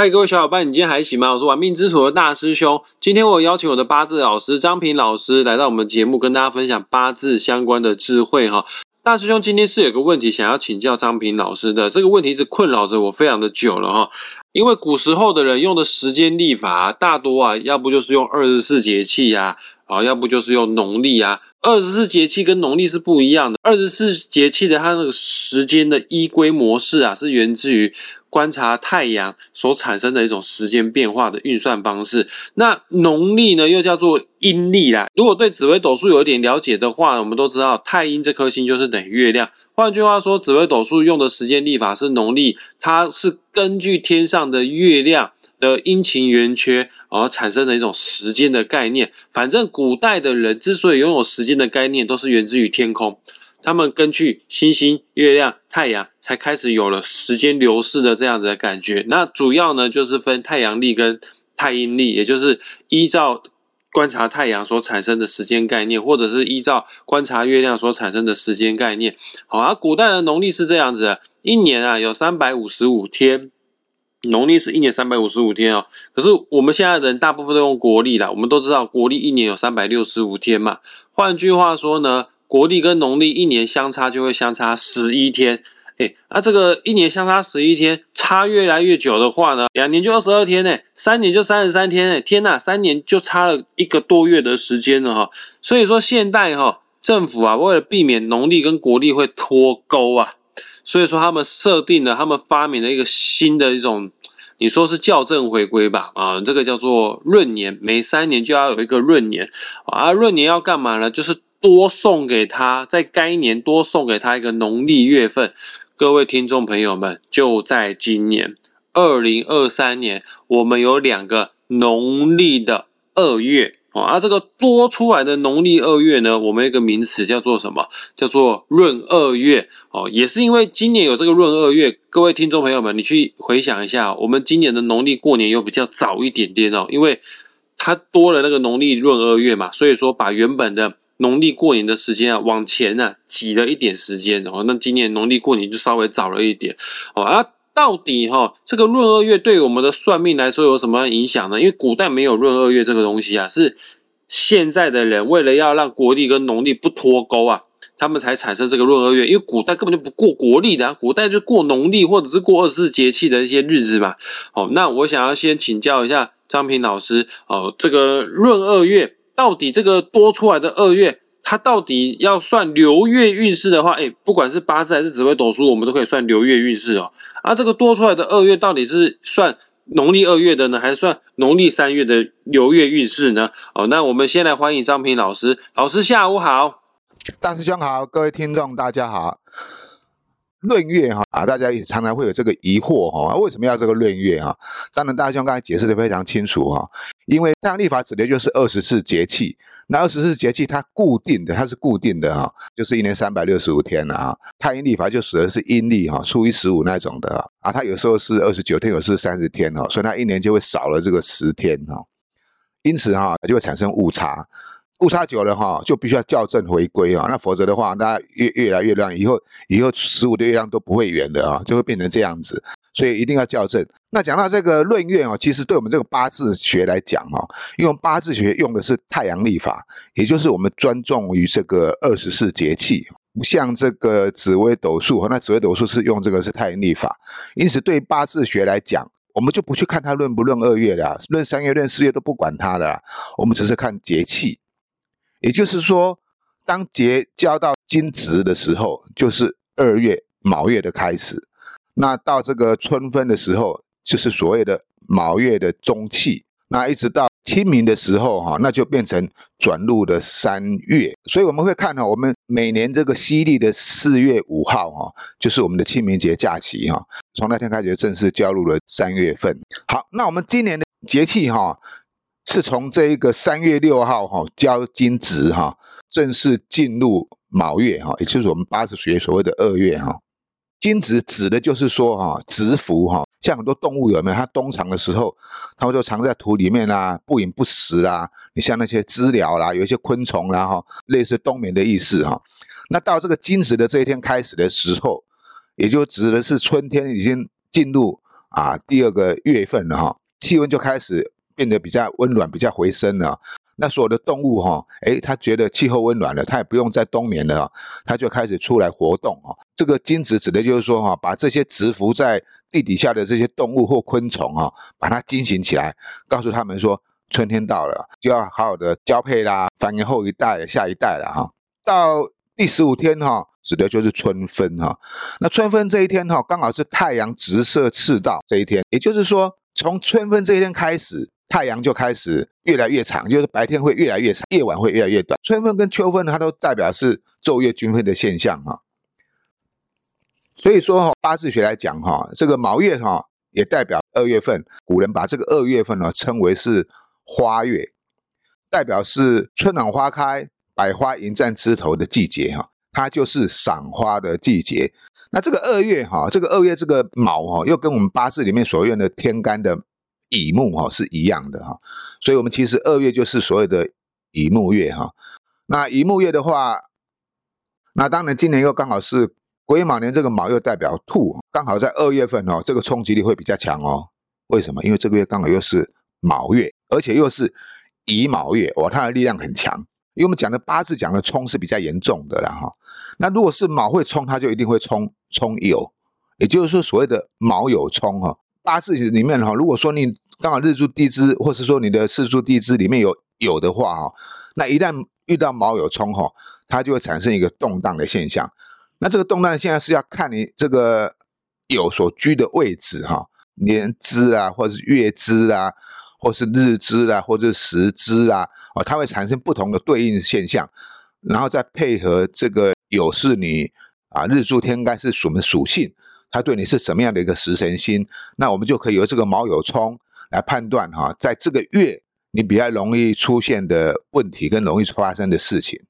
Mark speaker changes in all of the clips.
Speaker 1: 嗨，各位小伙伴，你今天还行吗？我是玩命之徒的大师兄。今天我邀请我的八字老师张平老师来到我们节目，跟大家分享八字相关的智慧哈。大师兄今天是有个问题想要请教张平老师的，这个问题一直困扰着我非常的久了哈。因为古时候的人用的时间历法大多啊，要不就是用二十四节气呀，啊，要不就是用农历啊。二十四节气跟农历是不一样的。二十四节气的它那个时间的依规模式啊，是源自于观察太阳所产生的一种时间变化的运算方式。那农历呢，又叫做阴历啦。如果对紫微斗数有一点了解的话，我们都知道太阴这颗星就是等于月亮。换句话说，紫微斗数用的时间历法是农历，它是根据天上的月亮。的阴晴圆缺而产生的一种时间的概念。反正古代的人之所以拥有时间的概念，都是源自于天空。他们根据星星、月亮、太阳，才开始有了时间流逝的这样子的感觉。那主要呢，就是分太阳历跟太阴历，也就是依照观察太阳所产生的时间概念，或者是依照观察月亮所产生的时间概念。好啊，古代的农历是这样子的，一年啊有三百五十五天。农历是一年三百五十五天哦，可是我们现在人大部分都用国历啦。我们都知道国历一年有三百六十五天嘛。换句话说呢，国历跟农历一年相差就会相差十一天。哎，那这个一年相差十一天，差越来越久的话呢，两年就二十二天呢，三年就三十三天哎，天呐，三年就差了一个多月的时间了哈。所以说现代哈政府啊，为了避免农历跟国历会脱钩啊。所以说，他们设定了，他们发明了一个新的一种，你说是校正回归吧？啊，这个叫做闰年，每三年就要有一个闰年啊。闰年要干嘛呢？就是多送给他，在该年多送给他一个农历月份。各位听众朋友们，就在今年二零二三年，我们有两个农历的二月。哦，而这个多出来的农历二月呢，我们一个名词叫做什么？叫做闰二月。哦，也是因为今年有这个闰二月，各位听众朋友们，你去回想一下，我们今年的农历过年又比较早一点点哦，因为它多了那个农历闰二月嘛，所以说把原本的农历过年的时间啊往前呢挤了一点时间哦，那今年农历过年就稍微早了一点哦啊。到底哈，这个闰二月对我们的算命来说有什么影响呢？因为古代没有闰二月这个东西啊，是现在的人为了要让国历跟农历不脱钩啊，他们才产生这个闰二月。因为古代根本就不过国历的，古代就过农历或者是过二十四节气的一些日子嘛。好，那我想要先请教一下张平老师哦，这个闰二月到底这个多出来的二月，它到底要算流月运势的话，哎，不管是八字还是紫微斗数，我们都可以算流月运势哦。啊，这个多出来的二月到底是算农历二月的呢，还是算农历三月的流月运势呢？哦，那我们先来欢迎张平老师，老师下午好，
Speaker 2: 大师兄好，各位听众大家好。闰月哈啊，大家也常常会有这个疑惑哈，为什么要这个闰月啊？当然，大兄刚才解释的非常清楚哈，因为太阳历法指的就是二十四节气，那二十四节气它固定的，它是固定的哈，就是一年三百六十五天了啊。太阴历法就指的是阴历哈，初一十五那种的啊，它有时候是二十九天，有时是三十天哈，所以它一年就会少了这个十天哈，因此哈就会产生误差。误差久了哈，就必须要校正回归啊，那否则的话，那越越来越乱，以后以后十五的月亮都不会圆的啊，就会变成这样子，所以一定要校正。那讲到这个闰月哦，其实对我们这个八字学来讲哈，因为八字学用的是太阳历法，也就是我们专重于这个二十四节气，不像这个紫微斗数那紫微斗数是用这个是太阳历法，因此对八字学来讲，我们就不去看它论不论二月的，论三月、论四月都不管它的，我们只是看节气。也就是说，当节交到金值的时候，就是二月卯月的开始。那到这个春分的时候，就是所谓的卯月的中气。那一直到清明的时候，哈，那就变成转入的三月。所以我们会看哈，我们每年这个西历的四月五号，哈，就是我们的清明节假期，哈，从那天开始正式交入了三月份。好，那我们今年的节气，哈。是从这一个三月六号哈交金值哈，正式进入卯月哈，也就是我们八字学所谓的二月哈。金值指的就是说哈，蛰伏哈，像很多动物有没有？它冬藏的时候，它们就藏在土里面啦，不饮不食啦。你像那些知了啦，有一些昆虫啦哈，类似冬眠的意思哈。那到这个金值的这一天开始的时候，也就指的是春天已经进入啊第二个月份了哈，气温就开始变得比较温暖，比较回升了。那所有的动物哈，诶，它觉得气候温暖了，它也不用再冬眠了，它就开始出来活动啊。这个精子指的就是说哈，把这些蛰伏在地底下的这些动物或昆虫啊，把它惊醒起来，告诉他们说春天到了，就要好好的交配啦，繁衍后一代、下一代了哈。到第十五天哈，指的就是春分哈。那春分这一天哈，刚好是太阳直射赤道这一天，也就是说，从春分这一天开始。太阳就开始越来越长，就是白天会越来越长，夜晚会越来越短。春分跟秋分呢，它都代表是昼夜均分的现象哈。所以说哈，八字学来讲哈，这个卯月哈也代表二月份。古人把这个二月份呢称为是花月，代表是春暖花开、百花迎战枝头的季节哈，它就是赏花的季节。那这个二月哈，这个二月这个卯哈，又跟我们八字里面所用的天干的。乙木哈是一样的哈，所以我们其实二月就是所谓的乙木月哈。那乙木月的话，那当然今年又刚好是癸卯年，这个卯又代表兔，刚好在二月份哦，这个冲击力会比较强哦。为什么？因为这个月刚好又是卯月，而且又是乙卯月，哇，它的力量很强。因为我们讲的八字讲的冲是比较严重的了哈。那如果是卯会冲，它就一定会冲冲酉，也就是说所谓的卯酉冲哈。八字里面哈，如果说你刚好日柱地支，或是说你的四柱地支里面有有的话哈，那一旦遇到卯有冲哈，它就会产生一个动荡的现象。那这个动荡现在是要看你这个酉所居的位置哈，年支啊，或是月支啊，或是日支啊，或者是时支啊，哦，它会产生不同的对应现象，然后再配合这个酉是你啊日柱天干是什么属性。他对你是什么样的一个食神星？那我们就可以由这个卯酉冲来判断哈，在这个月你比较容易出现的问题跟容易发生的事情。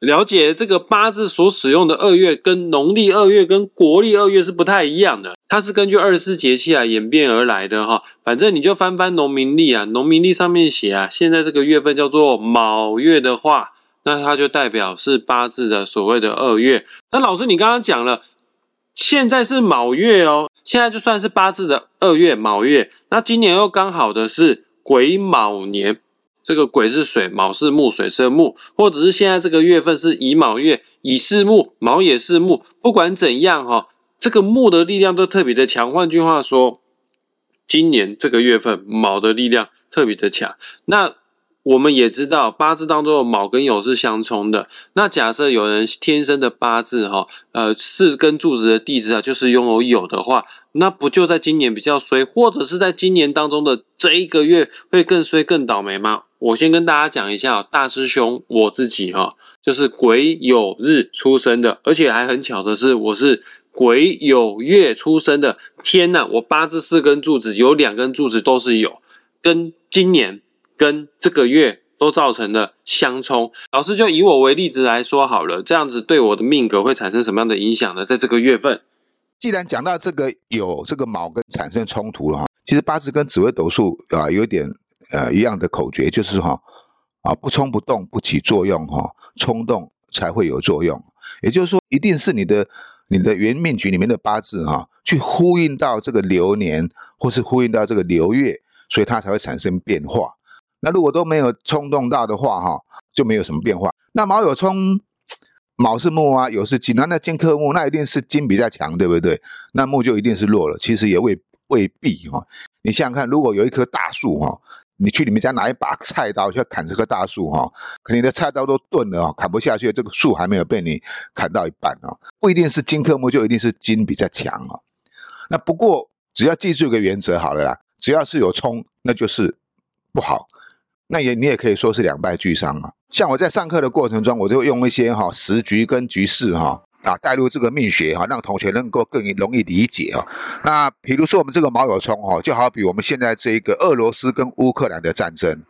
Speaker 1: 了解这个八字所使用的二月，跟农历二月跟国历二月是不太一样的，它是根据二十四节气啊演变而来的哈。反正你就翻翻农民历啊，农民历上面写啊，现在这个月份叫做卯月的话，那它就代表是八字的所谓的二月。那老师，你刚刚讲了。现在是卯月哦，现在就算是八字的二月卯月，那今年又刚好的是癸卯年，这个癸是水，卯是木，水生木，或者是现在这个月份是乙卯月，乙是木，卯也是木，不管怎样哈，这个木的力量都特别的强。换句话说，今年这个月份卯的力量特别的强，那。我们也知道八字当中的卯跟酉是相冲的。那假设有人天生的八字哈，呃，四根柱子的地支啊，就是拥有酉的话，那不就在今年比较衰，或者是在今年当中的这一个月会更衰、更倒霉吗？我先跟大家讲一下，大师兄我自己哈，就是癸酉日出生的，而且还很巧的是，我是癸酉月出生的。天呐，我八字四根柱子有两根柱子都是酉，跟今年。跟这个月都造成了相冲，老师就以我为例子来说好了，这样子对我的命格会产生什么样的影响呢？在这个月份，
Speaker 2: 既然讲到这个有这个卯跟产生冲突了哈，其实八字跟紫微斗数啊有点呃一样的口诀，就是哈啊不冲不动不起作用哈，冲动才会有作用，也就是说一定是你的你的原命局里面的八字哈，去呼应到这个流年或是呼应到这个流月，所以它才会产生变化。那如果都没有冲动到的话，哈，就没有什么变化。那卯有冲，卯是木啊，酉是金，那那金克木，那一定是金比较强，对不对？那木就一定是弱了。其实也未未必哈。你想想看，如果有一棵大树哈，你去你们家拿一把菜刀去砍这棵大树哈，可你的菜刀都钝了啊，砍不下去，这个树还没有被你砍到一半啊，不一定是金克木，就一定是金比较强啊。那不过只要记住一个原则好了啦，只要是有冲，那就是不好。那也你也可以说是两败俱伤啊。像我在上课的过程中，我就用一些哈时局跟局势哈啊带入这个命学哈，让同学能够更容易理解啊。那比如说我们这个毛友冲哈，就好比我们现在这一个俄罗斯跟乌克兰的战争。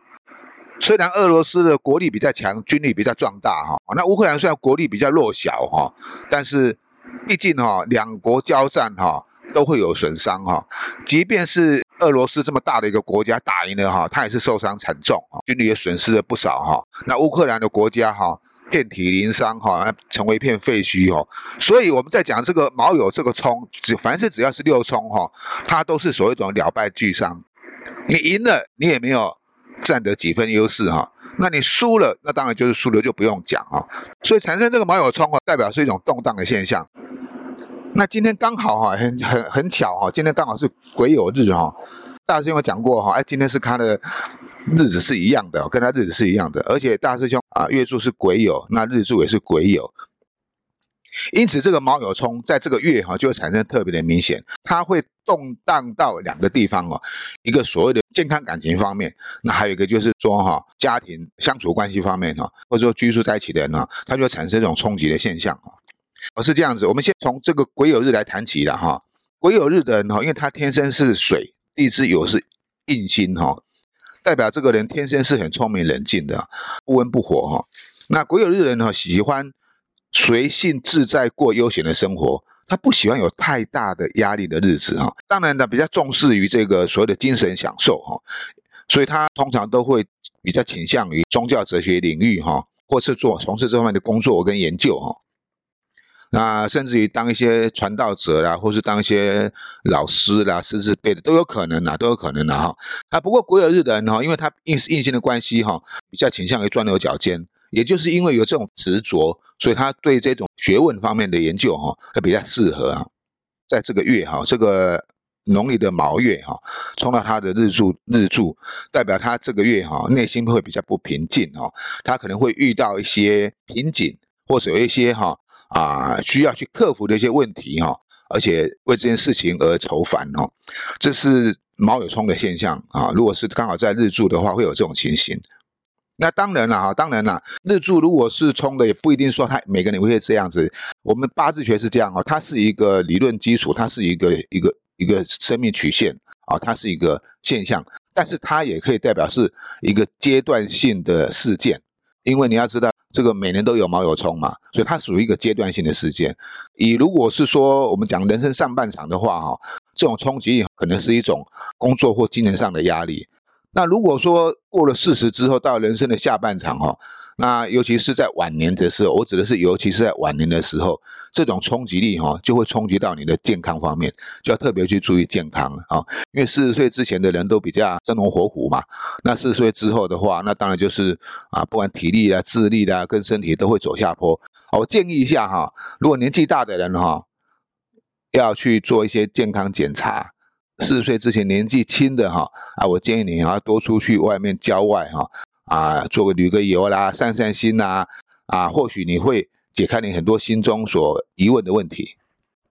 Speaker 2: 虽然俄罗斯的国力比较强，军力比较壮大哈，那乌克兰虽然国力比较弱小哈，但是毕竟哈两国交战哈都会有损伤哈，即便是。俄罗斯这么大的一个国家打赢了哈，他也是受伤惨重啊，军力也损失了不少哈。那乌克兰的国家哈，遍体鳞伤哈，成为一片废墟哦。所以我们在讲这个卯酉这个冲，只凡是只要是六冲哈，它都是所谓一种了败俱伤。你赢了，你也没有占得几分优势哈。那你输了，那当然就是输了，就不用讲啊。所以产生这个卯酉冲啊，代表是一种动荡的现象。那今天刚好哈，很很很巧哈，今天刚好是癸酉日哈。大师兄有讲过哈，哎，今天是他的日子是一样的，跟他日子是一样的，而且大师兄啊，月柱是癸酉，那日柱也是癸酉，因此这个卯酉冲在这个月哈就会产生特别的明显，它会动荡到两个地方哦，一个所谓的健康感情方面，那还有一个就是说哈，家庭相处关系方面哈，或者说居住在一起的人呢，它就会产生这种冲击的现象啊。而是这样子，我们先从这个癸酉日来谈起了哈。癸酉日的人哈，因为他天生是水，地支酉是印星哈，代表这个人天生是很聪明冷静的，不温不火哈。那癸酉日的人哈，喜欢随性自在过悠闲的生活，他不喜欢有太大的压力的日子哈。当然呢，比较重视于这个所谓的精神享受哈，所以他通常都会比较倾向于宗教哲学领域哈，或是做从事这方面的工作跟研究哈。那甚至于当一些传道者啦，或是当一些老师啦、师资辈的都有可能啦，都有可能的哈。啊，不过癸酉日的人哈，因为他硬硬性的关系哈，比较倾向于钻牛角尖，也就是因为有这种执着，所以他对这种学问方面的研究哈，会比较适合啊。在这个月哈，这个农历的卯月哈，冲到他的日柱日柱，代表他这个月哈内心会比较不平静哈，他可能会遇到一些瓶颈，或者有一些哈。啊，需要去克服的一些问题哈，而且为这件事情而愁烦哦，这是卯酉冲的现象啊。如果是刚好在日柱的话，会有这种情形。那当然了哈，当然了，日柱如果是冲的，也不一定说他每个人会这样子。我们八字学是这样哦，它是一个理论基础，它是一个一个一个生命曲线啊，它是一个现象，但是它也可以代表是一个阶段性的事件，因为你要知道。这个每年都有毛有冲嘛，所以它属于一个阶段性的事件。以如果是说我们讲人生上半场的话，哈，这种冲击可能是一种工作或精神上的压力。那如果说过了四十之后，到人生的下半场，哈。那尤其是在晚年的时候，我指的是尤其是在晚年的时候，这种冲击力哈，就会冲击到你的健康方面，就要特别去注意健康啊。因为四十岁之前的人都比较生龙活虎嘛，那四十岁之后的话，那当然就是啊，不管体力啊、智力啊，跟身体都会走下坡。我建议一下哈，如果年纪大的人哈，要去做一些健康检查。四十岁之前年纪轻的哈啊，我建议你要多出去外面郊外哈。啊，做个旅个游啦，散散心呐，啊，或许你会解开你很多心中所疑问的问题。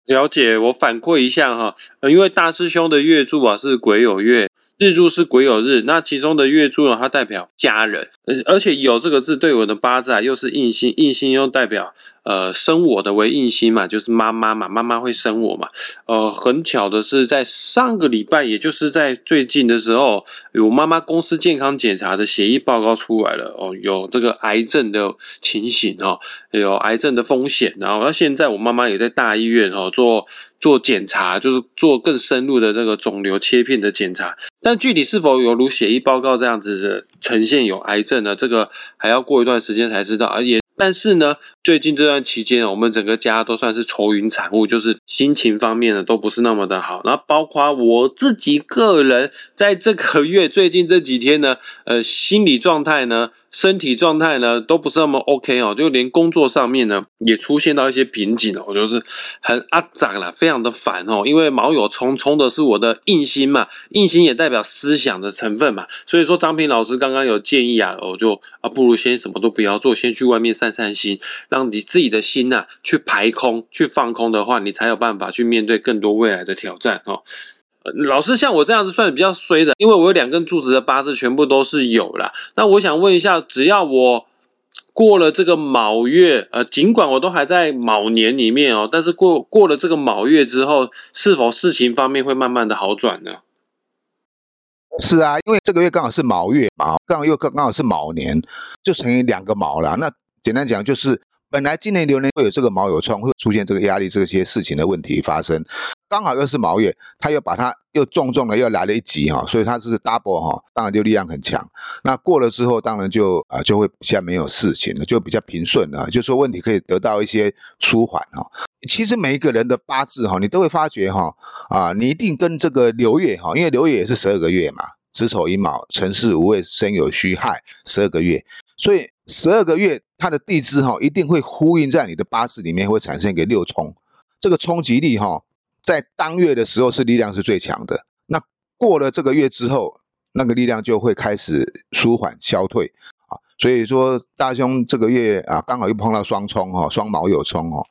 Speaker 1: 了解，我反馈一下哈，因为大师兄的月柱啊是癸酉月。日柱是癸酉日，那其中的月柱呢，它代表家人，而而且有这个字对我的八字啊，又是印星，印星又代表呃生我的为印星嘛，就是妈妈嘛，妈妈会生我嘛。呃，很巧的是，在上个礼拜，也就是在最近的时候，我妈妈公司健康检查的协议报告出来了哦，有这个癌症的情形哦，有癌症的风险，然后那现在我妈妈也在大医院哦做。做检查就是做更深入的这个肿瘤切片的检查，但具体是否有如血液报告这样子的呈现有癌症呢？这个还要过一段时间才知道，而且。但是呢，最近这段期间，我们整个家都算是愁云惨雾，就是心情方面呢都不是那么的好。然后包括我自己个人，在这个月最近这几天呢，呃，心理状态呢、身体状态呢都不是那么 OK 哦，就连工作上面呢也出现到一些瓶颈哦，我就是很阿长了，非常的烦哦。因为毛有冲冲的是我的印星嘛，印星也代表思想的成分嘛，所以说张平老师刚刚有建议啊，我就啊不如先什么都不要做，先去外面散。散心，让你自己的心呐去排空、去放空的话，你才有办法去面对更多未来的挑战哦。老师像我这样子算比较衰的，因为我有两根柱子的八字全部都是有了。那我想问一下，只要我过了这个卯月，呃，尽管我都还在卯年里面哦，但是过过了这个卯月之后，是否事情方面会慢慢的好转呢？
Speaker 2: 是啊，因为这个月刚好是卯月嘛，刚好又刚刚好是卯年，就乘以两个卯了。那简单讲就是本来今年流年会有这个卯酉冲，会出现这个压力这些事情的问题发生，刚好又是卯月，他又把它又重重的又来了一级哈，所以它是 double 哈，当然就力量很强。那过了之后，当然就啊就会比较没有事情了，就比较平顺了，就说问题可以得到一些舒缓哈。其实每一个人的八字哈，你都会发觉哈啊，你一定跟这个流月哈，因为流月也是十二个月嘛，子丑寅卯辰巳午未申酉戌亥十二个月，所以十二个月它的地支哈一定会呼应在你的八字里面，会产生一个六冲，这个冲击力哈，在当月的时候是力量是最强的，那过了这个月之后，那个力量就会开始舒缓消退啊，所以说大兄这个月啊，刚好又碰到双冲哈，双卯酉冲哦。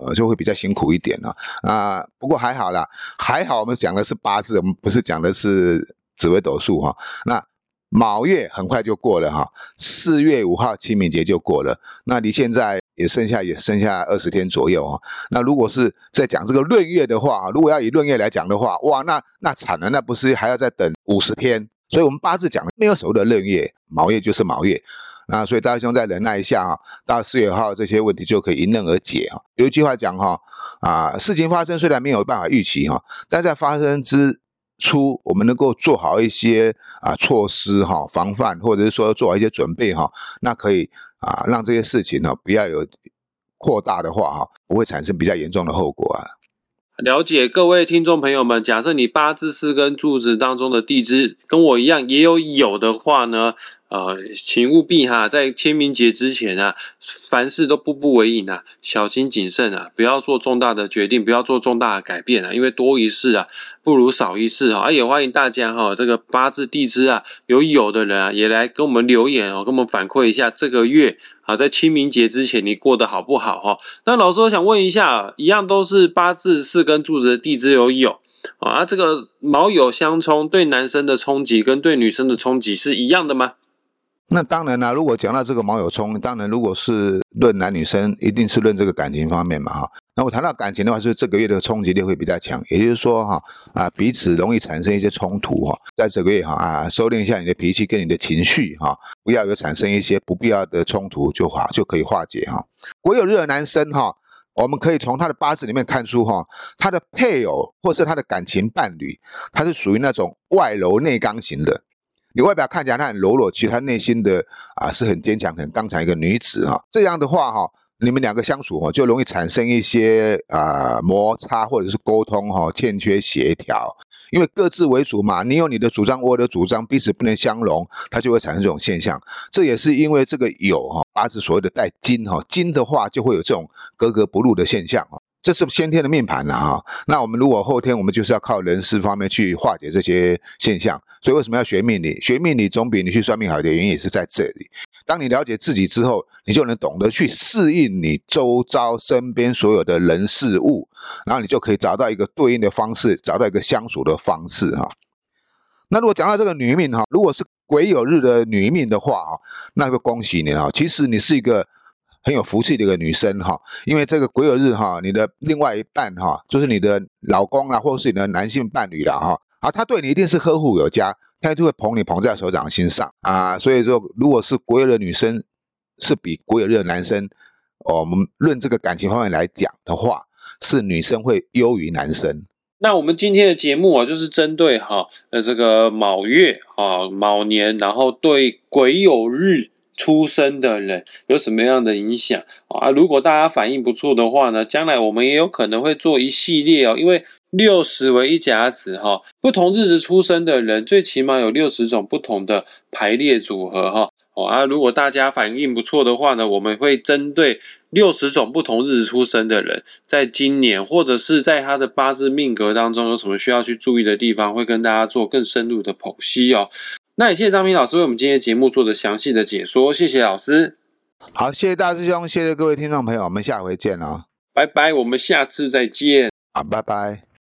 Speaker 2: 呃，就会比较辛苦一点了啊。不过还好啦，还好我们讲的是八字，我们不是讲的是紫微斗数哈。那卯月很快就过了哈，四月五号清明节就过了，那离现在也剩下也剩下二十天左右啊。那如果是在讲这个闰月的话，如果要以闰月来讲的话，哇，那那惨了，那不是还要再等五十天？所以我们八字讲的没有所谓的闰月，卯月就是卯月。那所以大师兄再忍耐一下哈，到四月号这些问题就可以迎刃而解哈。有一句话讲哈，啊，事情发生虽然没有办法预期哈，但在发生之出，我们能够做好一些啊措施哈，防范或者是说做好一些准备哈，那可以啊让这些事情呢不要有扩大的话哈，不会产生比较严重的后果啊。
Speaker 1: 了解各位听众朋友们，假设你八字四根柱子当中的地支跟我一样也有有的话呢，呃，请务必哈，在清明节之前啊，凡事都步步为营啊，小心谨慎啊，不要做重大的决定，不要做重大的改变啊，因为多一事啊，不如少一事哈。也欢迎大家哈，这个八字地支啊，有有的人啊，也来跟我们留言哦，跟我们反馈一下这个月。啊，在清明节之前，你过得好不好哈？那老师我想问一下，一样都是八字四根柱子的地支有有啊，这个卯酉相冲，对男生的冲击跟对女生的冲击是一样的吗？
Speaker 2: 那当然啦，如果讲到这个卯酉冲，当然如果是论男女生，一定是论这个感情方面嘛哈。那我谈到感情的话，是这个月的冲击力会比较强，也就是说哈啊彼此容易产生一些冲突哈，在这个月哈啊收敛一下你的脾气跟你的情绪哈，不要有产生一些不必要的冲突就好就可以化解哈。癸酉日的男生哈，我们可以从他的八字里面看出哈，他的配偶或是他的感情伴侣，他是属于那种外柔内刚型的。你外表看起来她很柔弱，其实她内心的啊是很坚强、很刚强一个女子哈。这样的话哈，你们两个相处哈，就容易产生一些啊摩擦或者是沟通哈欠缺协调，因为各自为主嘛，你有你的主张，我的主张，彼此不能相容，它就会产生这种现象。这也是因为这个有哈八字所谓的带金哈，金的话就会有这种格格不入的现象啊。这是先天的命盘了哈，那我们如果后天，我们就是要靠人事方面去化解这些现象。所以为什么要学命理？学命理总比你去算命好的原因也是在这里。当你了解自己之后，你就能懂得去适应你周遭身边所有的人事物，然后你就可以找到一个对应的方式，找到一个相处的方式哈。那如果讲到这个女命哈，如果是癸酉日的女命的话哈，那个恭喜你啊，其实你是一个。很有福气的一个女生哈，因为这个癸酉日哈，你的另外一半哈，就是你的老公啦，或者是你的男性伴侣啦哈，啊，他对你一定是呵护有加，他就会捧你捧在手掌心上啊。所以说，如果是癸酉的女生是比癸酉日的男生，我们论这个感情方面来讲的话，是女生会优于男生。
Speaker 1: 那我们今天的节目啊，就是针对哈呃这个卯月啊卯年，然后对癸酉日。出生的人有什么样的影响啊？如果大家反应不错的话呢，将来我们也有可能会做一系列哦。因为六十为一甲子哈，不同日子出生的人，最起码有六十种不同的排列组合哈。哦啊，如果大家反应不错的话呢，我们会针对六十种不同日子出生的人，在今年或者是在他的八字命格当中有什么需要去注意的地方，会跟大家做更深入的剖析哦。那也谢谢张平老师为我们今天节目做的详细的解说，谢谢老师。
Speaker 2: 好，谢谢大师兄，谢谢各位听众朋友，我们下回见哦，
Speaker 1: 拜拜，我们下次再见。
Speaker 2: 好，拜拜。